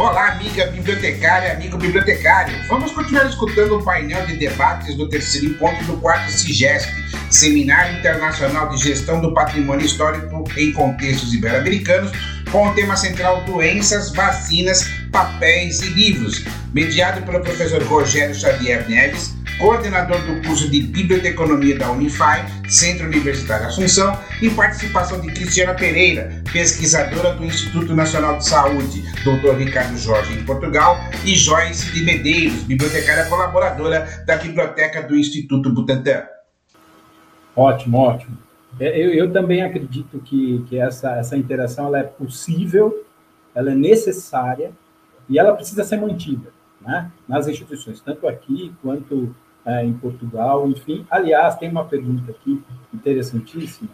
Olá, amiga bibliotecária, amigo bibliotecário. Vamos continuar escutando o painel de debates do terceiro encontro do quarto CIGESP, Seminário Internacional de Gestão do Patrimônio Histórico em Contextos Ibero-Americanos, com o tema central Doenças, Vacinas, Papéis e Livros, mediado pelo professor Rogério Xavier Neves, coordenador do curso de Biblioteconomia da Unify, Centro Universitário Assunção, e participação de Cristiana Pereira, pesquisadora do Instituto Nacional de Saúde, Dr. Ricardo Jorge em Portugal, e Joyce de Medeiros, bibliotecária colaboradora da Biblioteca do Instituto Butantan. Ótimo, ótimo. É, eu, eu também acredito que, que essa, essa interação ela é possível, ela é necessária e ela precisa ser mantida né, nas instituições, tanto aqui quanto é, em Portugal, enfim. Aliás, tem uma pergunta aqui interessantíssima,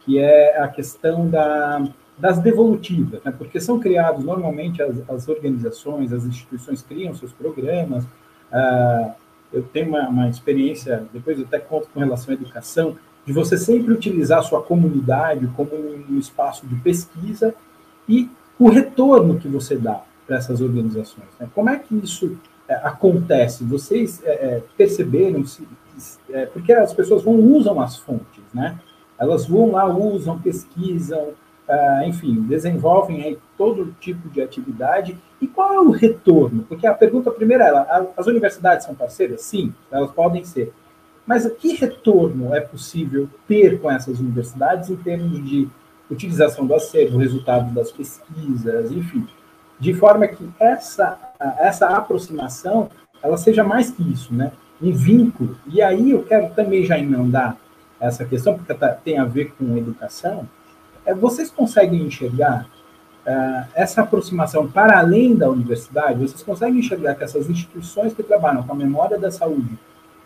que é a questão da, das devolutivas, né? porque são criados normalmente as, as, organizações, as instituições criam seus programas. Uh, eu tenho uma, uma, experiência, depois eu até conto com relação à educação, de você sempre utilizar a sua comunidade como um espaço de pesquisa e o retorno que você dá para essas organizações. Né? Como é que isso é, acontece? Vocês é, é perceberam, se, é, porque as pessoas vão usam as fontes, né? Elas vão lá, usam, pesquisam, enfim, desenvolvem aí todo tipo de atividade. E qual é o retorno? Porque a pergunta primeira é, as universidades são parceiras? Sim, elas podem ser. Mas que retorno é possível ter com essas universidades em termos de utilização do acervo, resultado das pesquisas, enfim, de forma que essa, essa aproximação ela seja mais que isso, né? Um vínculo. E aí eu quero também já emendar essa questão, porque tá, tem a ver com educação. É, vocês conseguem enxergar uh, essa aproximação para além da universidade? Vocês conseguem enxergar que essas instituições que trabalham com a memória da saúde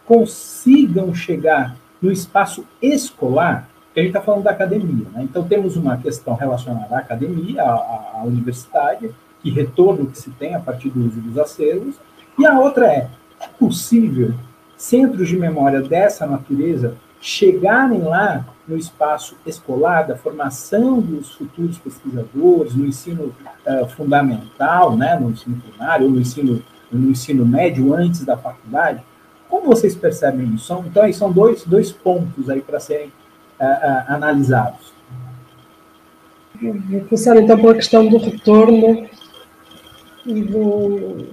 consigam chegar no espaço escolar? A gente está falando da academia, né? Então temos uma questão relacionada à academia, à, à universidade, que retorno que se tem a partir do uso dos acervos, e a outra é, é possível centros de memória dessa natureza chegarem lá no espaço escolar, da formação dos futuros pesquisadores, no ensino uh, fundamental, né, no ensino primário, ou no ensino, no ensino médio, antes da faculdade, como vocês percebem isso? Então, aí são dois, dois pontos aí para serem uh, uh, analisados. Começar então pela questão do retorno e do,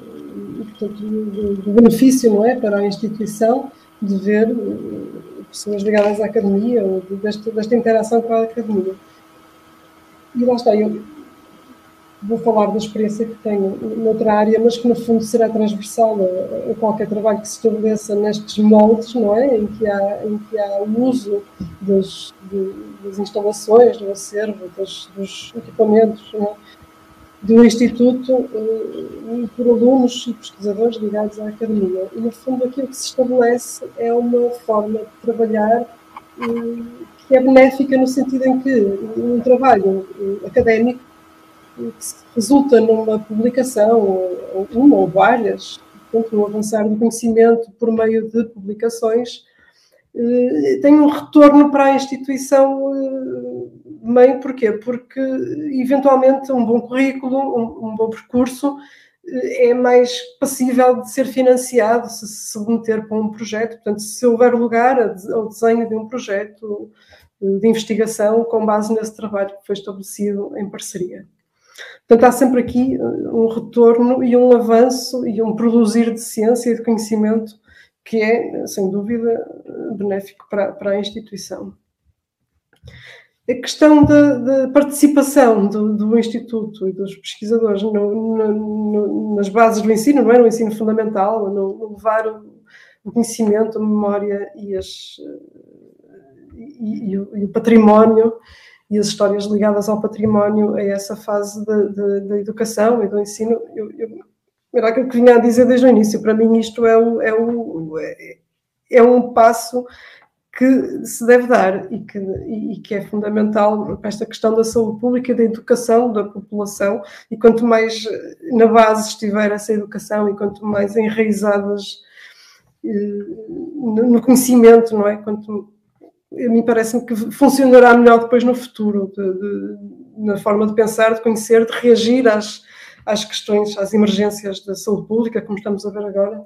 portanto, do, do, benefício não é, para a instituição de ver eh, pessoas ligadas à academia ou desta, desta interação com a academia. E lá está, eu vou falar da experiência que tenho noutra área, mas que no fundo será transversal a, a qualquer trabalho que se estabeleça nestes moldes, não é? Em que há, em que há o uso das, de, das instalações, do acervo, das, dos equipamentos, não é? Do Instituto por alunos e pesquisadores ligados à academia. E, no fundo, aquilo que se estabelece é uma forma de trabalhar uh, que é benéfica no sentido em que um trabalho uh, académico que resulta numa publicação, ou uma ou várias, portanto, no avançar do conhecimento por meio de publicações, tem um retorno para a instituição mãe, porquê? Porque eventualmente um bom currículo, um, um bom percurso eh, é mais passível de ser financiado se se submeter para um projeto. Portanto, se houver lugar ao desenho de um projeto eh, de investigação com base nesse trabalho que foi estabelecido em parceria. Portanto, há sempre aqui eh, um retorno e um avanço e um produzir de ciência e de conhecimento que é, sem dúvida, benéfico para, para a instituição a questão da, participação do, do, Instituto e dos pesquisadores no, no, no, nas bases do ensino, não é? no ensino fundamental, no, levar o, o, conhecimento, a memória e, as, e, e, o, e, o, património e as histórias ligadas ao património a essa fase da educação e do ensino. Eu, eu, era aquilo que vinha a dizer desde o início. Para mim, isto é, o, é, o, é, é um passo que se deve dar e que, e que é fundamental para esta questão da saúde pública da educação da população. E quanto mais na base estiver essa educação e quanto mais enraizadas eh, no conhecimento, não é? Quanto a mim parece-me que funcionará melhor depois no futuro, de, de, na forma de pensar, de conhecer, de reagir às, às questões, às emergências da saúde pública, como estamos a ver agora.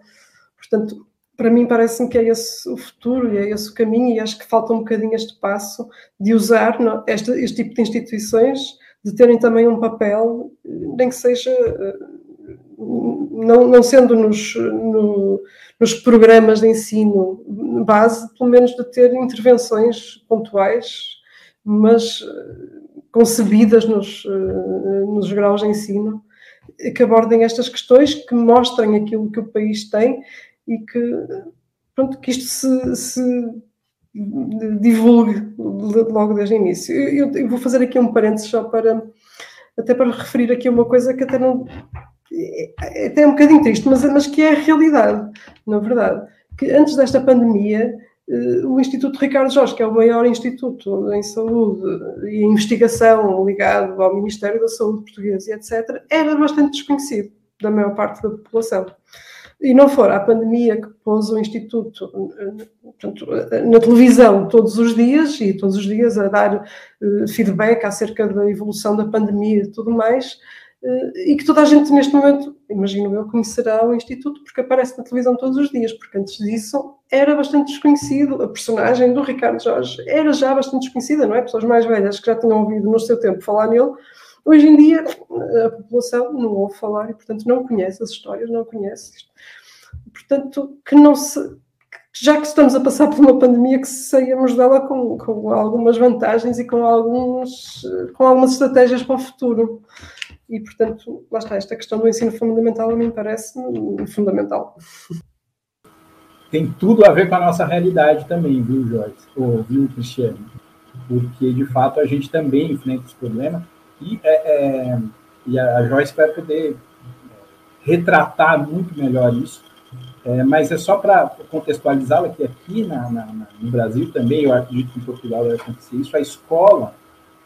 Portanto, para mim parece-me que é esse o futuro e é esse o caminho e acho que falta um bocadinho este passo de usar este, este tipo de instituições, de terem também um papel, nem que seja eh, não, não sendo nos, no, nos programas de ensino base, pelo menos de ter intervenções pontuais, mas eh, concebidas nos, eh, nos graus de ensino, que abordem estas questões, que mostrem aquilo que o país tem e que, pronto, que isto se, se divulgue logo desde o início. Eu, eu, vou fazer aqui um parênteses só para até para referir aqui uma coisa que até não é até um bocadinho triste, mas, mas que é a realidade, na verdade. Que antes desta pandemia, eh, o Instituto Ricardo Jorge, que é o maior instituto em saúde e investigação ligado ao Ministério da Saúde português e etc., era bastante desconhecido da maior parte da população. E não for a pandemia que pôs o Instituto portanto, na televisão todos os dias, e todos os dias a dar eh, feedback acerca da evolução da pandemia e tudo mais, eh, e que toda a gente neste momento, imagino eu, conhecerá o Instituto porque aparece na televisão todos os dias, porque antes disso era bastante desconhecido. A personagem do Ricardo Jorge era já bastante desconhecida, não é? Pessoas mais velhas que já tinham ouvido no seu tempo falar nele, hoje em dia a população não ouve falar e, portanto, não conhece as histórias, não conhece isto. Portanto, que não se. Já que estamos a passar por uma pandemia, que saímos dela com, com algumas vantagens e com, alguns, com algumas estratégias para o futuro. E, portanto, lá está, esta questão do ensino fundamental a mim parece fundamental. Tem tudo a ver com a nossa realidade também, viu, Joyce? Ou, viu, Cristiano? Porque, de fato, a gente também enfrenta esse problema. E, é, é, e a Joyce vai poder retratar muito melhor isso. É, mas é só para contextualizá-la que aqui na, na, no Brasil também, eu acredito que em Portugal vai acontecer isso, a escola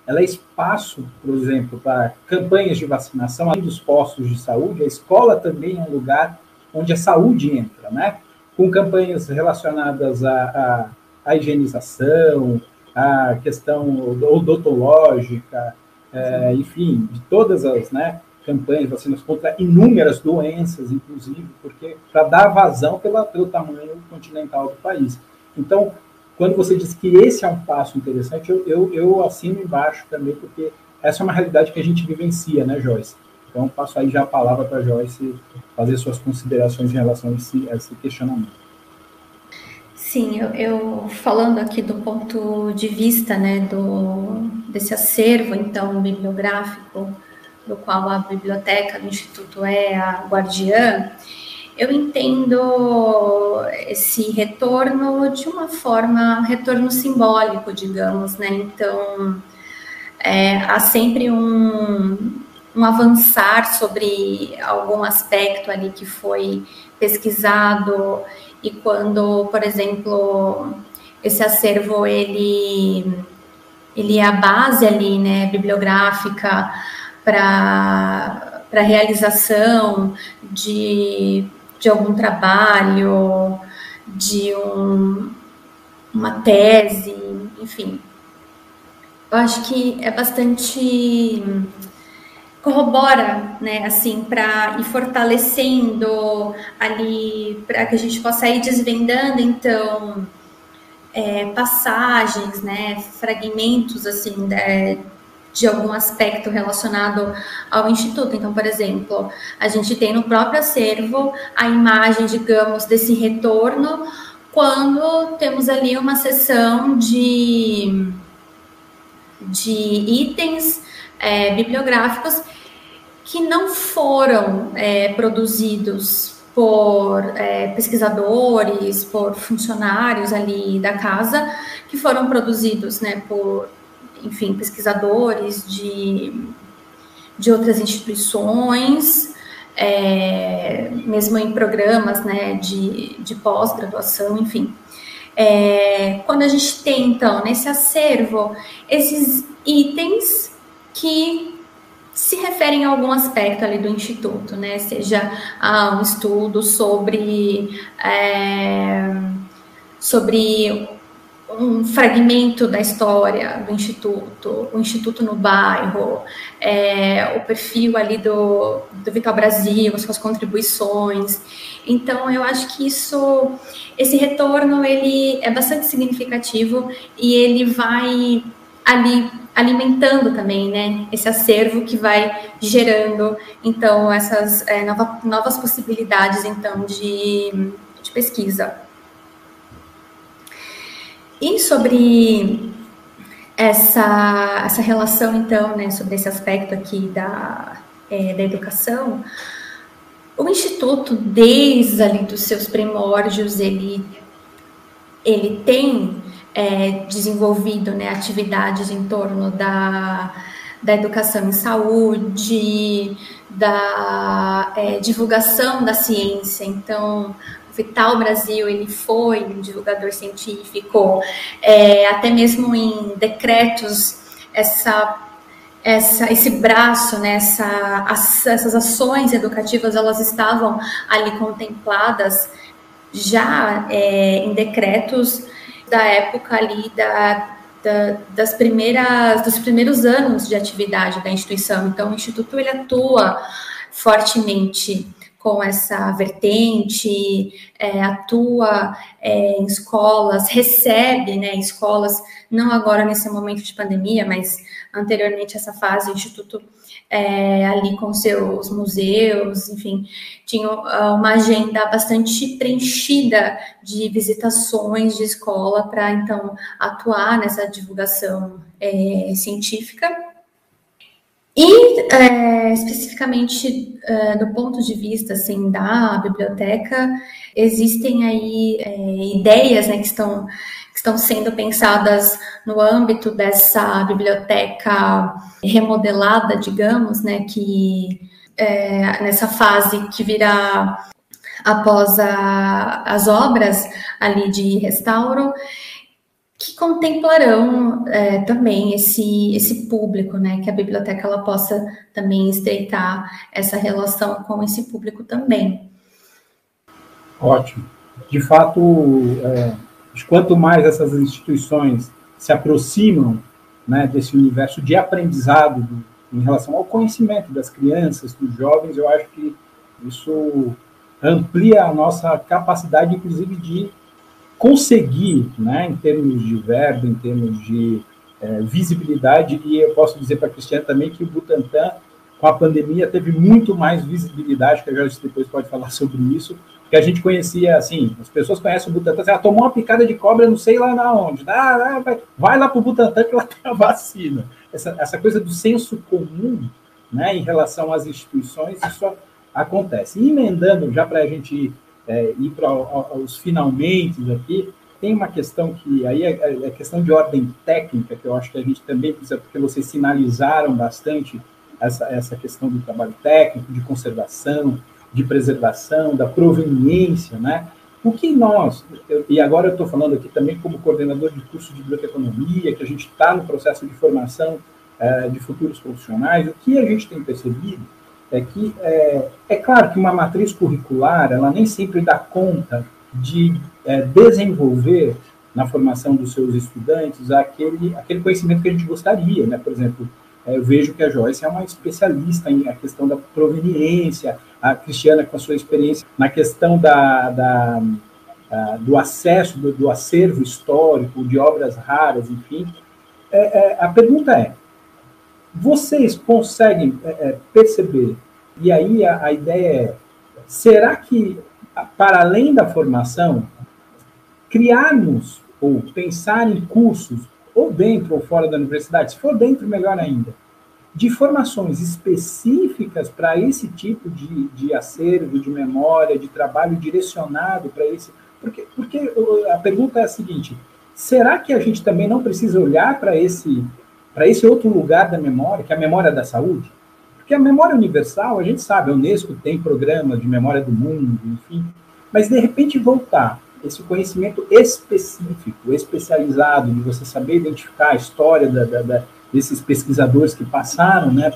ela é espaço, por exemplo, para campanhas de vacinação, além dos postos de saúde, a escola também é um lugar onde a saúde entra, né? Com campanhas relacionadas à, à, à higienização, à questão odontológica, é, enfim, de todas as né, campanhas, vacinas contra inúmeras doenças, inclusive, porque para dar vazão pela, pelo tamanho continental do país. Então, quando você diz que esse é um passo interessante, eu, eu, eu assino embaixo também, porque essa é uma realidade que a gente vivencia, né, Joyce? Então, passo aí já a palavra para a Joyce fazer suas considerações em relação a esse, a esse questionamento. Sim, eu, eu, falando aqui do ponto de vista né, do, desse acervo, então, bibliográfico, do qual a biblioteca do Instituto é a guardiã, eu entendo esse retorno de uma forma, retorno simbólico, digamos, né? Então, é, há sempre um, um avançar sobre algum aspecto ali que foi pesquisado e quando, por exemplo, esse acervo ele ele é a base ali, né, bibliográfica para para realização de de algum trabalho, de um, uma tese, enfim. Eu acho que é bastante corrobora, né, assim, para ir fortalecendo ali, para que a gente possa ir desvendando, então, é, passagens, né, fragmentos, assim, né, de algum aspecto relacionado ao instituto. Então, por exemplo, a gente tem no próprio acervo a imagem, digamos, desse retorno quando temos ali uma sessão de, de itens é, bibliográficos que não foram é, produzidos por é, pesquisadores, por funcionários ali da casa, que foram produzidos né, por enfim, pesquisadores de, de outras instituições, é, mesmo em programas né, de, de pós-graduação, enfim. É, quando a gente tem, então, nesse acervo, esses itens que se referem a algum aspecto ali do instituto, né? Seja ah, um estudo sobre, é, sobre um fragmento da história do instituto, o instituto no bairro, é, o perfil ali do, do Vital Brasil, as suas contribuições. Então, eu acho que isso, esse retorno, ele é bastante significativo e ele vai ali alimentando também, né, esse acervo que vai gerando, então, essas é, nova, novas possibilidades, então, de, de pesquisa. E sobre essa, essa relação, então, né, sobre esse aspecto aqui da, é, da educação, o Instituto, desde ali dos seus primórdios, ele, ele tem é, desenvolvido né, atividades em torno da, da educação em saúde, da é, divulgação da ciência. Então, Vital Brasil, ele foi um divulgador científico, é, até mesmo em decretos, essa, essa, esse braço, né, essa, as, essas ações educativas, elas estavam ali contempladas já é, em decretos da época ali da, da, das primeiras, dos primeiros anos de atividade da instituição. Então, o Instituto ele atua fortemente com essa vertente, é, atua é, em escolas, recebe né, escolas, não agora nesse momento de pandemia, mas anteriormente essa fase, o Instituto é, ali com seus museus, enfim, tinha ah, uma agenda bastante preenchida de visitações de escola para então atuar nessa divulgação é, científica e é, especificamente é, do ponto de vista assim da biblioteca, existem aí é, ideias né, que estão que estão sendo pensadas no âmbito dessa biblioteca remodelada, digamos, né, que é, nessa fase que virá após a, as obras ali de restauro, que contemplarão é, também esse, esse público, né? Que a biblioteca ela possa também estreitar essa relação com esse público também. Ótimo. De fato, é, quanto mais essas instituições se aproximam né, desse universo de aprendizado do, em relação ao conhecimento das crianças, dos jovens, eu acho que isso amplia a nossa capacidade, inclusive, de conseguir, né, em termos de verbo, em termos de é, visibilidade, e eu posso dizer para a Cristiane também que o Butantan, com a pandemia, teve muito mais visibilidade, que a Jorge depois pode falar sobre isso, que a gente conhecia, assim, as pessoas conhecem o Butantan, assim, ah, tomou uma picada de cobra, não sei lá na onde, ah, vai, vai lá para o Butantan que lá tem a vacina. Essa, essa coisa do senso comum, né, em relação às instituições, isso acontece. E emendando, já para a gente é, ir para os finalmente aqui, tem uma questão que aí é, é questão de ordem técnica, que eu acho que a gente também precisa, porque vocês sinalizaram bastante essa, essa questão do trabalho técnico, de conservação, de preservação, da proveniência, né? O que nós, eu, e agora eu estou falando aqui também como coordenador de curso de biblioteconomia, que a gente está no processo de formação é, de futuros profissionais, o que a gente tem percebido é que é, é claro que uma matriz curricular ela nem sempre dá conta de é, desenvolver na formação dos seus estudantes aquele, aquele conhecimento que a gente gostaria, né? Por exemplo, é, eu vejo que a Joyce é uma especialista em a questão da proveniência, a Cristiana com a sua experiência na questão da, da do acesso do, do, acervo histórico, de obras raras, enfim. É, é, a pergunta é, vocês conseguem é, é, perceber, e aí a, a ideia é, será que, para além da formação, criarmos ou pensar em cursos, ou dentro ou fora da universidade, se for dentro, melhor ainda, de formações específicas para esse tipo de, de acervo, de memória, de trabalho direcionado para esse. Porque, porque a pergunta é a seguinte: será que a gente também não precisa olhar para esse para esse outro lugar da memória, que é a memória da saúde. Porque a memória universal, a gente sabe, a Unesco tem programa de memória do mundo, enfim, mas de repente voltar esse conhecimento específico, especializado, de você saber identificar a história da, da, da, desses pesquisadores que passaram né,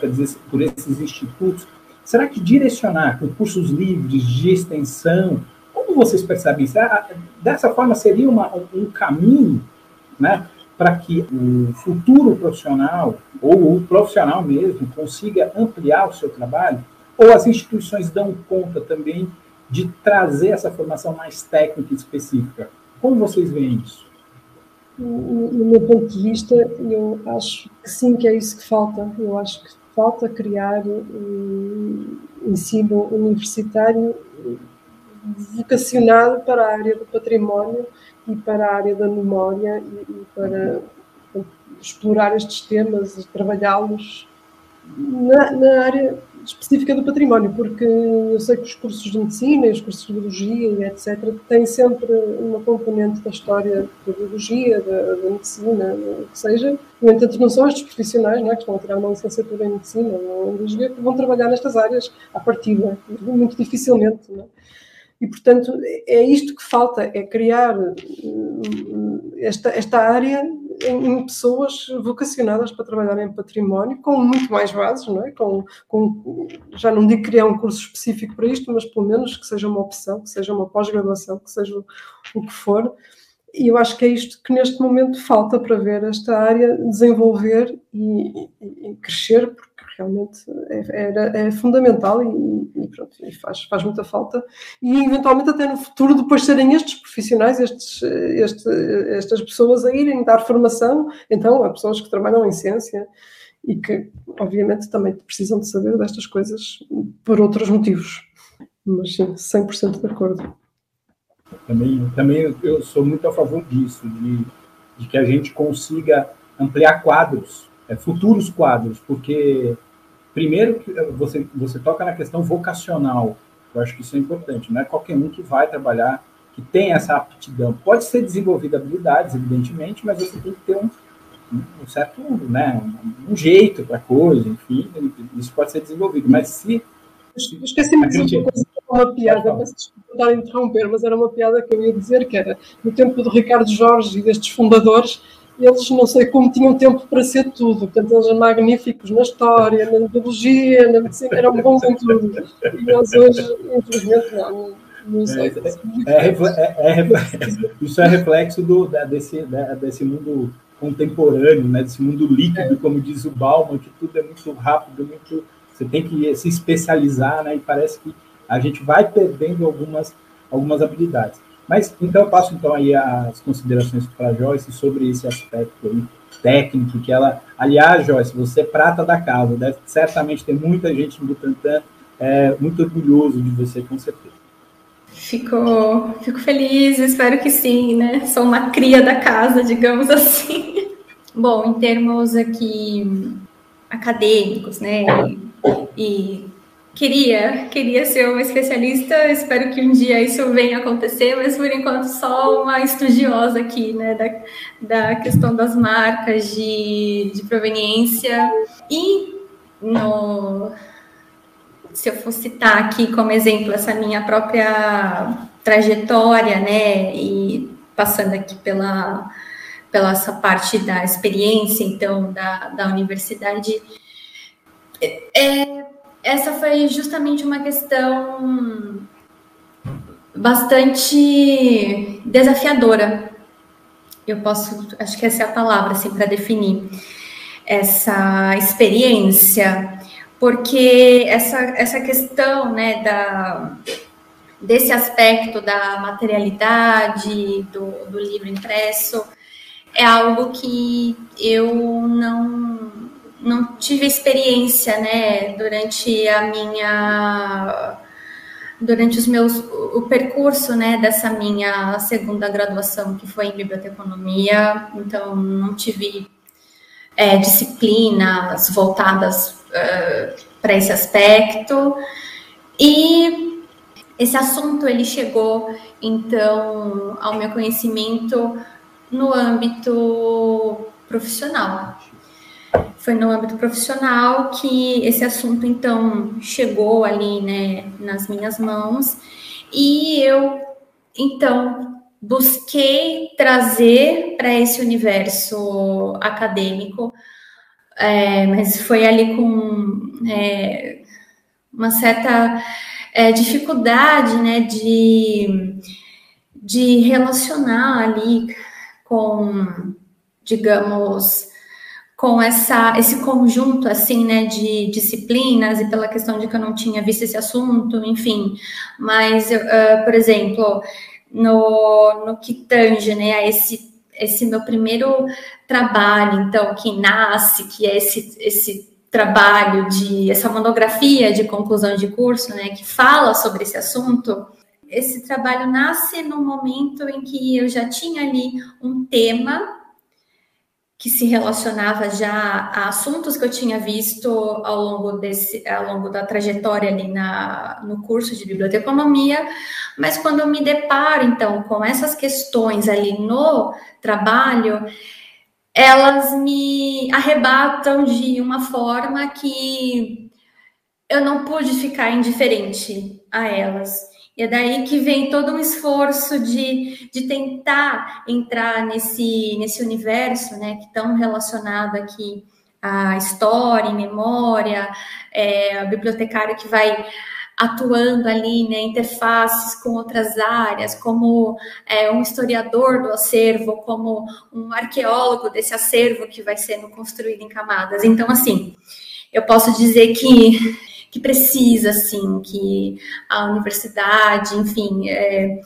por esses institutos, será que direcionar com cursos livres de extensão, como vocês percebem isso? Ah, dessa forma seria uma, um caminho né, para que o futuro profissional, ou o profissional mesmo, consiga ampliar o seu trabalho? Ou as instituições dão conta também de trazer essa formação mais técnica e específica? Como vocês veem isso? No meu ponto de vista, eu acho que sim, que é isso que falta. Eu acho que falta criar um ensino universitário vocacionado para a área do património e para a área da memória e, e para explorar estes temas e trabalhá-los na, na, área específica do património, porque eu sei que os cursos de medicina e os cursos de biologia e etc. têm sempre uma componente da história da biologia, da, da medicina, o que seja. No entanto, não são estes profissionais não é, que estão a tirar uma licenciatura em medicina ou em biologia que vão trabalhar nestas áreas à partida, muito dificilmente. E, portanto, é isto que falta, é criar hum, esta, esta área em, pessoas vocacionadas para trabalhar em património, com muito mais bases, não é? Com, com, já não digo criar um curso específico para isto, mas pelo menos que seja uma opção, que seja uma pós-graduação, que seja o que for. E eu acho que é isto que neste momento falta para ver esta área desenvolver e, e, e crescer, porque realmente é, é fundamental e, e, pronto, e faz, faz muita falta. E eventualmente até no futuro depois serem estes profissionais, estes, este, estas pessoas a irem dar formação, então, a pessoas que trabalham em ciência e que, obviamente, também precisam de saber destas coisas por outros motivos. Mas sim, 100% de acordo. Também, também eu sou muito a favor disso, de, de que a gente consiga ampliar quadros, é, futuros quadros, porque Primeiro, você, você toca na questão vocacional. Eu acho que isso é importante. Não é qualquer um que vai trabalhar, que tem essa aptidão. Pode ser desenvolvida habilidades, evidentemente, mas você tem que ter um, um certo, né, um, um jeito para a coisa, enfim, isso pode ser desenvolvido. Mas se. Esqueci-me de dizer uma coisa, uma piada, peço desculpa interromper, mas era uma piada que eu ia dizer, que era no tempo do Ricardo Jorge e destes fundadores, eles não sei como tinham tempo para ser tudo. Portanto, eles eram magníficos na história, na biologia, na medicina, eram bons em tudo. E nós hoje, infelizmente, não. não sei. É, é, é, isso é reflexo do, desse, desse mundo contemporâneo, né, desse mundo líquido, como diz o Bauman, que tudo é muito rápido, muito você tem que se especializar, né, e parece que a gente vai perdendo algumas, algumas habilidades. Mas então eu passo então aí as considerações para a Joyce sobre esse aspecto aí, técnico, que ela, aliás, Joyce, você é prata da casa, deve certamente ter muita gente no Butantan é, muito orgulhoso de você, com certeza. Fico, fico feliz, espero que sim, né? Sou uma cria da casa, digamos assim. Bom, em termos aqui acadêmicos, né? E, e queria, queria ser uma especialista, espero que um dia isso venha acontecer, mas por enquanto só uma estudiosa aqui, né, da, da questão das marcas de, de proveniência. E no, se eu for citar aqui como exemplo essa minha própria trajetória, né, e passando aqui pela, pela essa parte da experiência, então, da, da universidade, é, essa foi justamente uma questão bastante desafiadora. Eu posso, acho que essa é a palavra assim para definir essa experiência, porque essa essa questão, né, da desse aspecto da materialidade do, do livro impresso é algo que eu não não tive experiência, né, durante a minha durante os meus o percurso, né, dessa minha segunda graduação que foi em biblioteconomia, então não tive é, disciplinas voltadas uh, para esse aspecto e esse assunto ele chegou então ao meu conhecimento no âmbito profissional. Foi no âmbito profissional que esse assunto, então, chegou ali, né, nas minhas mãos, e eu, então, busquei trazer para esse universo acadêmico, é, mas foi ali com é, uma certa é, dificuldade, né, de, de relacionar ali com digamos, com essa, esse conjunto assim, né, de disciplinas e pela questão de que eu não tinha visto esse assunto, enfim. Mas, uh, por exemplo, no, no que tange, né, a esse esse meu primeiro trabalho, então, que nasce, que é esse, esse trabalho de essa monografia de conclusão de curso, né, que fala sobre esse assunto. Esse trabalho nasce no momento em que eu já tinha ali um tema que se relacionava já a assuntos que eu tinha visto ao longo desse, ao longo da trajetória ali na, no curso de biblioteconomia, mas quando eu me deparo então com essas questões ali no trabalho, elas me arrebatam de uma forma que eu não pude ficar indiferente a elas. E é daí que vem todo um esforço de, de tentar entrar nesse, nesse universo, né, que tão relacionado aqui à história, memória, é, a bibliotecária que vai atuando ali, né, interfaces com outras áreas, como é, um historiador do acervo, como um arqueólogo desse acervo que vai sendo construído em camadas. Então, assim, eu posso dizer que que precisa, assim, que a universidade, enfim, é,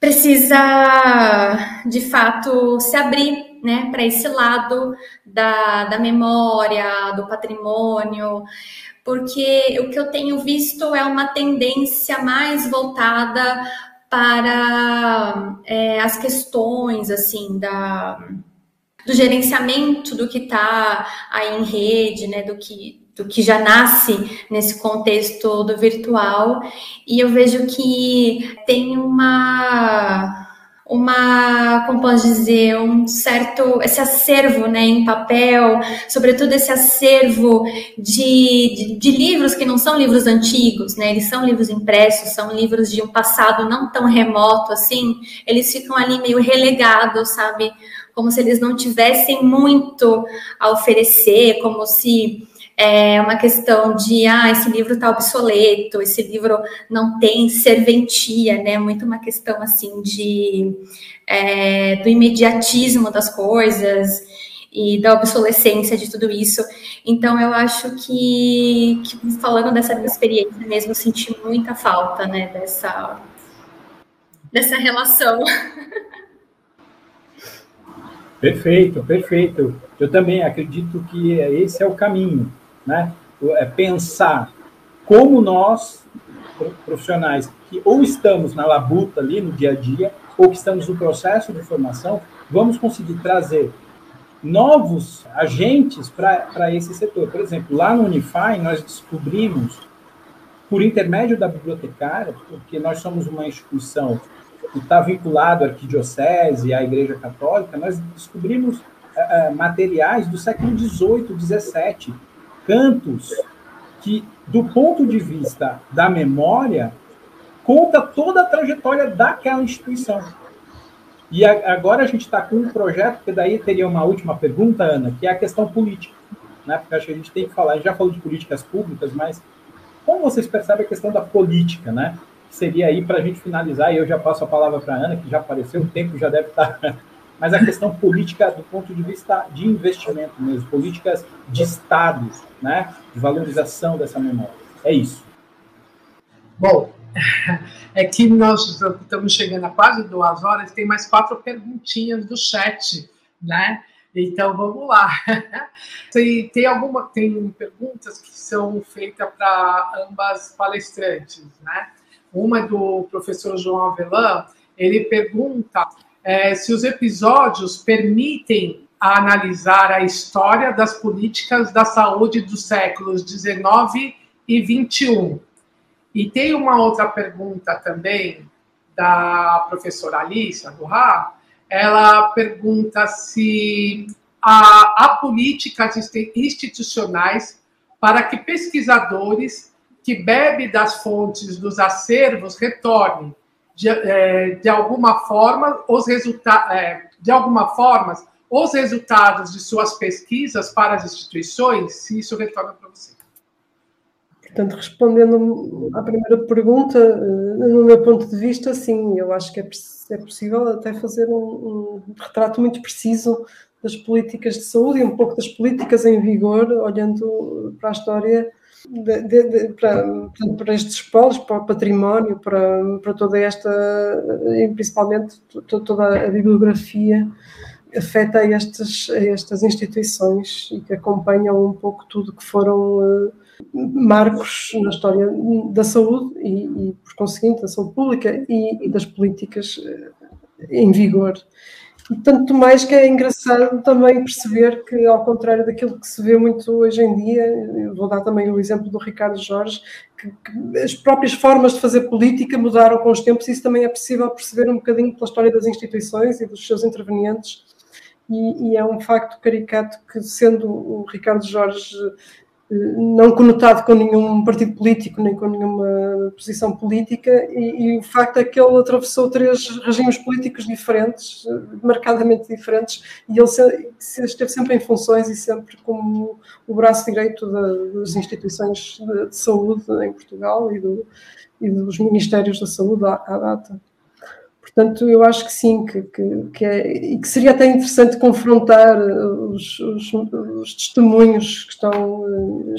precisa de fato se abrir né, para esse lado da, da memória, do patrimônio, porque o que eu tenho visto é uma tendência mais voltada para é, as questões assim da do gerenciamento do que está aí em rede, né, do que do que já nasce nesse contexto do virtual. E eu vejo que tem uma uma, como posso dizer, um certo, esse acervo, né, em papel, sobretudo esse acervo de, de, de, livros que não são livros antigos, né, eles são livros impressos, são livros de um passado não tão remoto assim, eles ficam ali meio relegados, sabe, como se eles não tivessem muito a oferecer, como se é uma questão de, ah, esse livro está obsoleto, esse livro não tem serventia, né? Muito uma questão, assim, de, é, do imediatismo das coisas e da obsolescência de tudo isso. Então, eu acho que, que falando dessa minha experiência mesmo, eu senti muita falta, né, dessa, dessa relação. Perfeito, perfeito. Eu também acredito que esse é o caminho né? É pensar como nós, profissionais, que ou estamos na labuta ali no dia a dia, ou que estamos no processo de formação, vamos conseguir trazer novos agentes para esse setor. Por exemplo, lá no Unify, nós descobrimos, por intermédio da bibliotecária, porque nós somos uma instituição que está vinculado à arquidiocese, à Igreja Católica, nós descobrimos uh, materiais do século XVIII, XVII, cantos que, do ponto de vista da memória, conta toda a trajetória daquela instituição. E a, agora a gente está com um projeto, que daí teria uma última pergunta, Ana, que é a questão política. Né? Porque acho que a gente tem que falar, a gente já falou de políticas públicas, mas como vocês percebem a questão da política, né? seria aí para a gente finalizar, e eu já passo a palavra para a Ana, que já apareceu, o tempo já deve estar tá mas a questão política do ponto de vista de investimento mesmo, políticas de Estado, né, de valorização dessa memória. É isso. Bom, é que nós estamos chegando a quase duas horas, tem mais quatro perguntinhas do chat, né? Então vamos lá. Tem, tem alguma tem perguntas que são feitas para ambas palestrantes, né? Uma é do professor João Avelan, ele pergunta é, se os episódios permitem analisar a história das políticas da saúde dos séculos 19 e 21. E tem uma outra pergunta também da professora Alice do RA. Ela pergunta se há, há políticas institucionais para que pesquisadores que bebem das fontes dos acervos retornem de, é, de alguma forma os resultados, é, de alguma forma os resultados de suas pesquisas para as instituições, se isso retorna para você. Portanto, respondendo à primeira pergunta, eh, no meu ponto de vista, sim, eu acho que é, é possível até fazer um, um retrato muito preciso das políticas de saúde e um pouco das políticas em vigor, olhando para a história de, de, para, para estes polos, para o património, para, para toda esta, principalmente toda a bibliografia afeta a estas, a estas instituições e que acompanham um pouco tudo que foram uh, marcos na história da saúde e, e, por conseguinte, da saúde pública e, e das políticas uh, em vigor. Tanto mais que é engraçado também perceber que, ao contrário daquilo que se vê muito hoje em dia, vou dar também o exemplo do Ricardo Jorge, que, que as próprias formas de fazer política mudaram com os tempos, e isso também é possível perceber um bocadinho pela história das instituições e dos seus intervenientes. E, e é um facto caricato que, sendo o Ricardo Jorge não conotado com nenhum partido político nem com nenhuma posição política e, e, o facto é que ele atravessou três regimes políticos diferentes, marcadamente diferentes, e ele se, esteve sempre em funções e sempre como o braço direito das instituições de, de saúde em Portugal e, do, e, dos ministérios da saúde à, à data. Portanto, eu acho que sim, que, que, que, é, e que seria até interessante confrontar eh, os, os, os testemunhos que estão uh,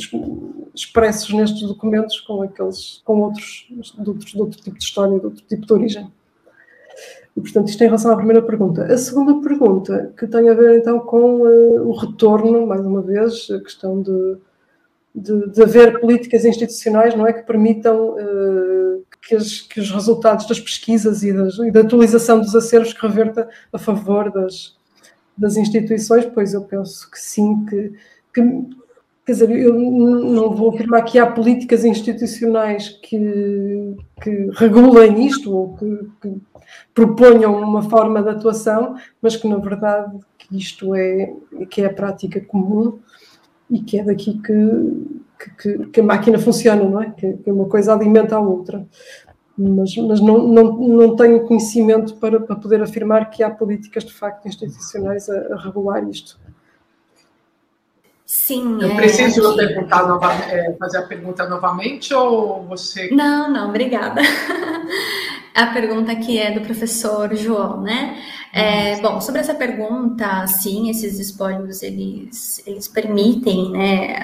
expressos nestes documentos com aqueles, com outros de, outros, de outro tipo de história, de outro tipo de origem. E, portanto, isto em relação à primeira pergunta. A segunda pergunta, que tem a ver então com uh, o retorno, mais uma vez, a questão de, de, de haver políticas institucionais, não é, que permitam uh, que, as, que, os resultados das pesquisas e, das, e, da atualização dos acervos que reverta a favor das, das instituições, pois eu penso que sim, que, que quer dizer, eu não vou afirmar que há políticas institucionais que, que regulem isto ou que, que, proponham uma forma de atuação, mas que na verdade que isto é que é a prática comum e que é daqui que, que, que a máquina funciona, não é? Que, que, uma coisa alimenta a outra. Mas, mas não, não, não tenho conhecimento para, para poder afirmar que há políticas de facto institucionais a, a regular isto. Sim. Eu é, preciso aqui... perguntar nova, é, fazer a pergunta novamente ou você. Não, não, obrigada. a pergunta aqui é do professor João, né? É, bom, sobre essa pergunta, sim, esses espólios eles, eles permitem né,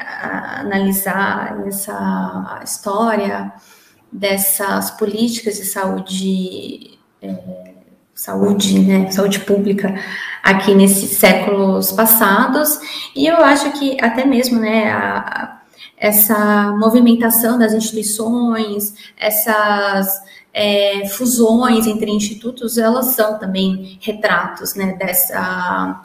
analisar essa história dessas políticas de saúde, é, saúde, né, saúde pública aqui nesses séculos passados, e eu acho que até mesmo né, a, essa movimentação das instituições, essas é, fusões entre institutos, elas são também retratos né, dessa,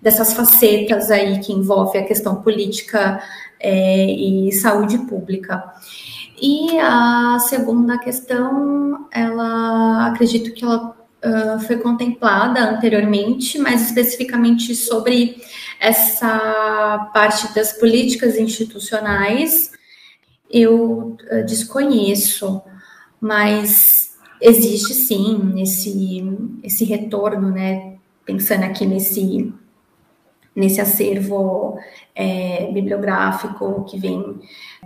dessas facetas aí que envolve a questão política é, e saúde pública. E a segunda questão, ela acredito que ela foi contemplada anteriormente, mais especificamente sobre essa parte das políticas institucionais, eu uh, desconheço mas existe sim esse, esse retorno, né? Pensando aqui nesse, nesse acervo é, bibliográfico que vem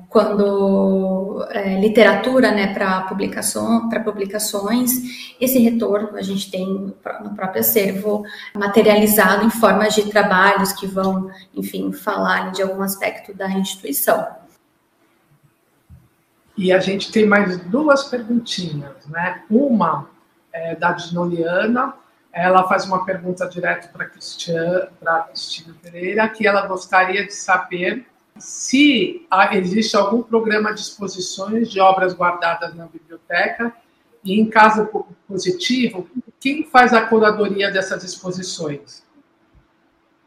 quando é, literatura né, para publicação, para publicações, esse retorno a gente tem no próprio acervo materializado em formas de trabalhos que vão, enfim, falar de algum aspecto da instituição. E a gente tem mais duas perguntinhas, né? Uma é da Dinoliana, ela faz uma pergunta direto para a Cristina Pereira, que ela gostaria de saber se existe algum programa de exposições de obras guardadas na biblioteca e, em caso positivo, quem faz a curadoria dessas exposições?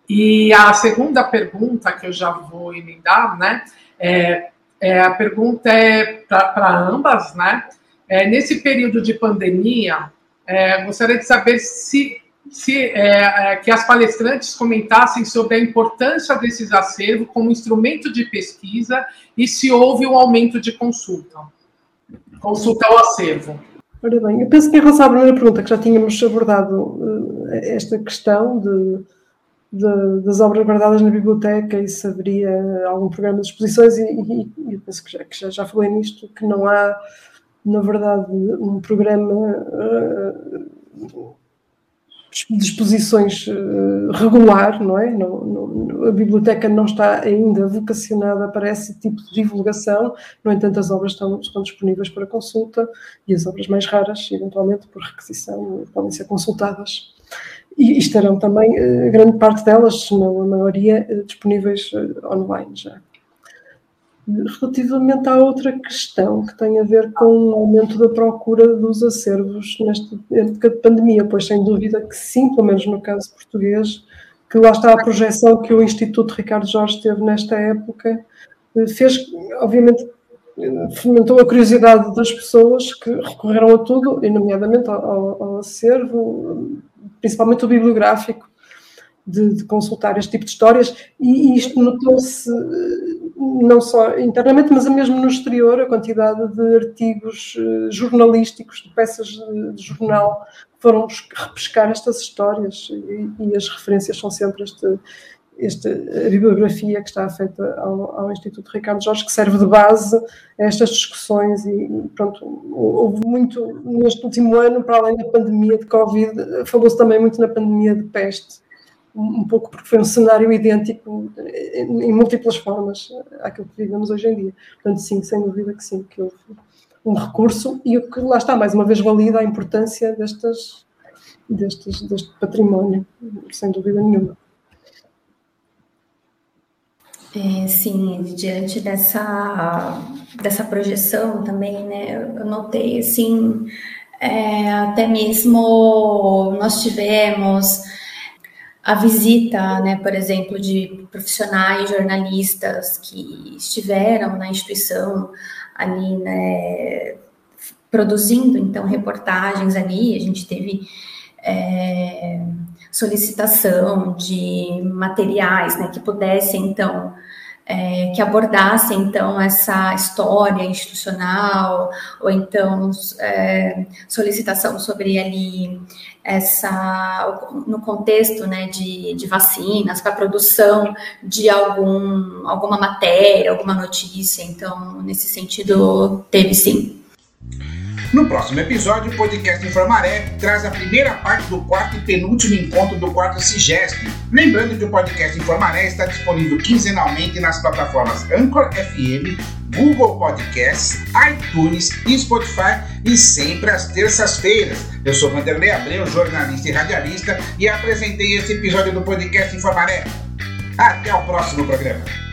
E a segunda pergunta, que eu já vou emendar, né, é é, a pergunta é para ambas, né? É, nesse período de pandemia, é, gostaria de saber se, se é, é, que as palestrantes comentassem sobre a importância desses acervos como instrumento de pesquisa e se houve um aumento de consulta. Consulta ao acervo. Ora bem, eu penso que em relação à primeira pergunta, que já tínhamos abordado eh, esta questão de de, das obras guardadas na biblioteca e se haveria algum programa de exposições e, e, e penso que, já, que já, já, falei nisto, que não há, na verdade, um programa uh, disposições uh, regular, não é? Não, não, a biblioteca não está ainda vocacionada para esse tipo de divulgação, no entanto, as obras estão, estão disponíveis para consulta e as obras mais raras, eventualmente por requisição, podem ser consultadas. E estarão também, uh, grande parte delas, na maioria, uh, disponíveis online já. Relativamente à outra questão que tem a ver com o aumento da procura dos acervos nesta época de pandemia, pois sem dúvida que sim, pelo menos no caso português, que lá está a projeção que o Instituto Ricardo Jorge teve nesta época, eh, fez, obviamente, fomentou a curiosidade das pessoas que recorreram a tudo, e nomeadamente ao, ao acervo, principalmente o bibliográfico, de, de, consultar este tipo de histórias, e isto notou-se não só internamente, mas mesmo no exterior, a quantidade de artigos uh, jornalísticos, de peças de, jornal, foram repescar estas histórias. E, e, as referências são sempre este, este, a bibliografia que está feita ao, ao, Instituto Ricardo Jorge, que serve de base a estas discussões. E, pronto, houve muito, neste último ano, para além da pandemia de Covid, falou-se também muito na pandemia de peste, um pouco porque foi um cenário idêntico em múltiplas formas àquilo que vivemos hoje em dia. Portanto, sim, sem dúvida que sim, que houve um recurso e o que lá está, mais uma vez, valida a importância destas, destes, deste património, sem dúvida nenhuma. É, sim, diante dessa, dessa projeção também, né, eu notei, assim, é, até mesmo nós tivemos a visita, né, por exemplo, de profissionais jornalistas que estiveram na instituição ali, né, produzindo então reportagens ali, a gente teve é, solicitação de materiais, né, que pudessem então é, que abordasse então essa história institucional ou então é, solicitação sobre ali essa no contexto né, de, de vacinas para produção de algum alguma matéria alguma notícia. Então nesse sentido teve sim no próximo episódio, o podcast Informaré traz a primeira parte do quarto e penúltimo encontro do quarto CIGESP. Lembrando que o podcast Informaré está disponível quinzenalmente nas plataformas Anchor FM, Google Podcasts, iTunes e Spotify e sempre às terças-feiras. Eu sou Vanderlei Abreu, jornalista e radialista e apresentei esse episódio do podcast Informaré. Até o próximo programa.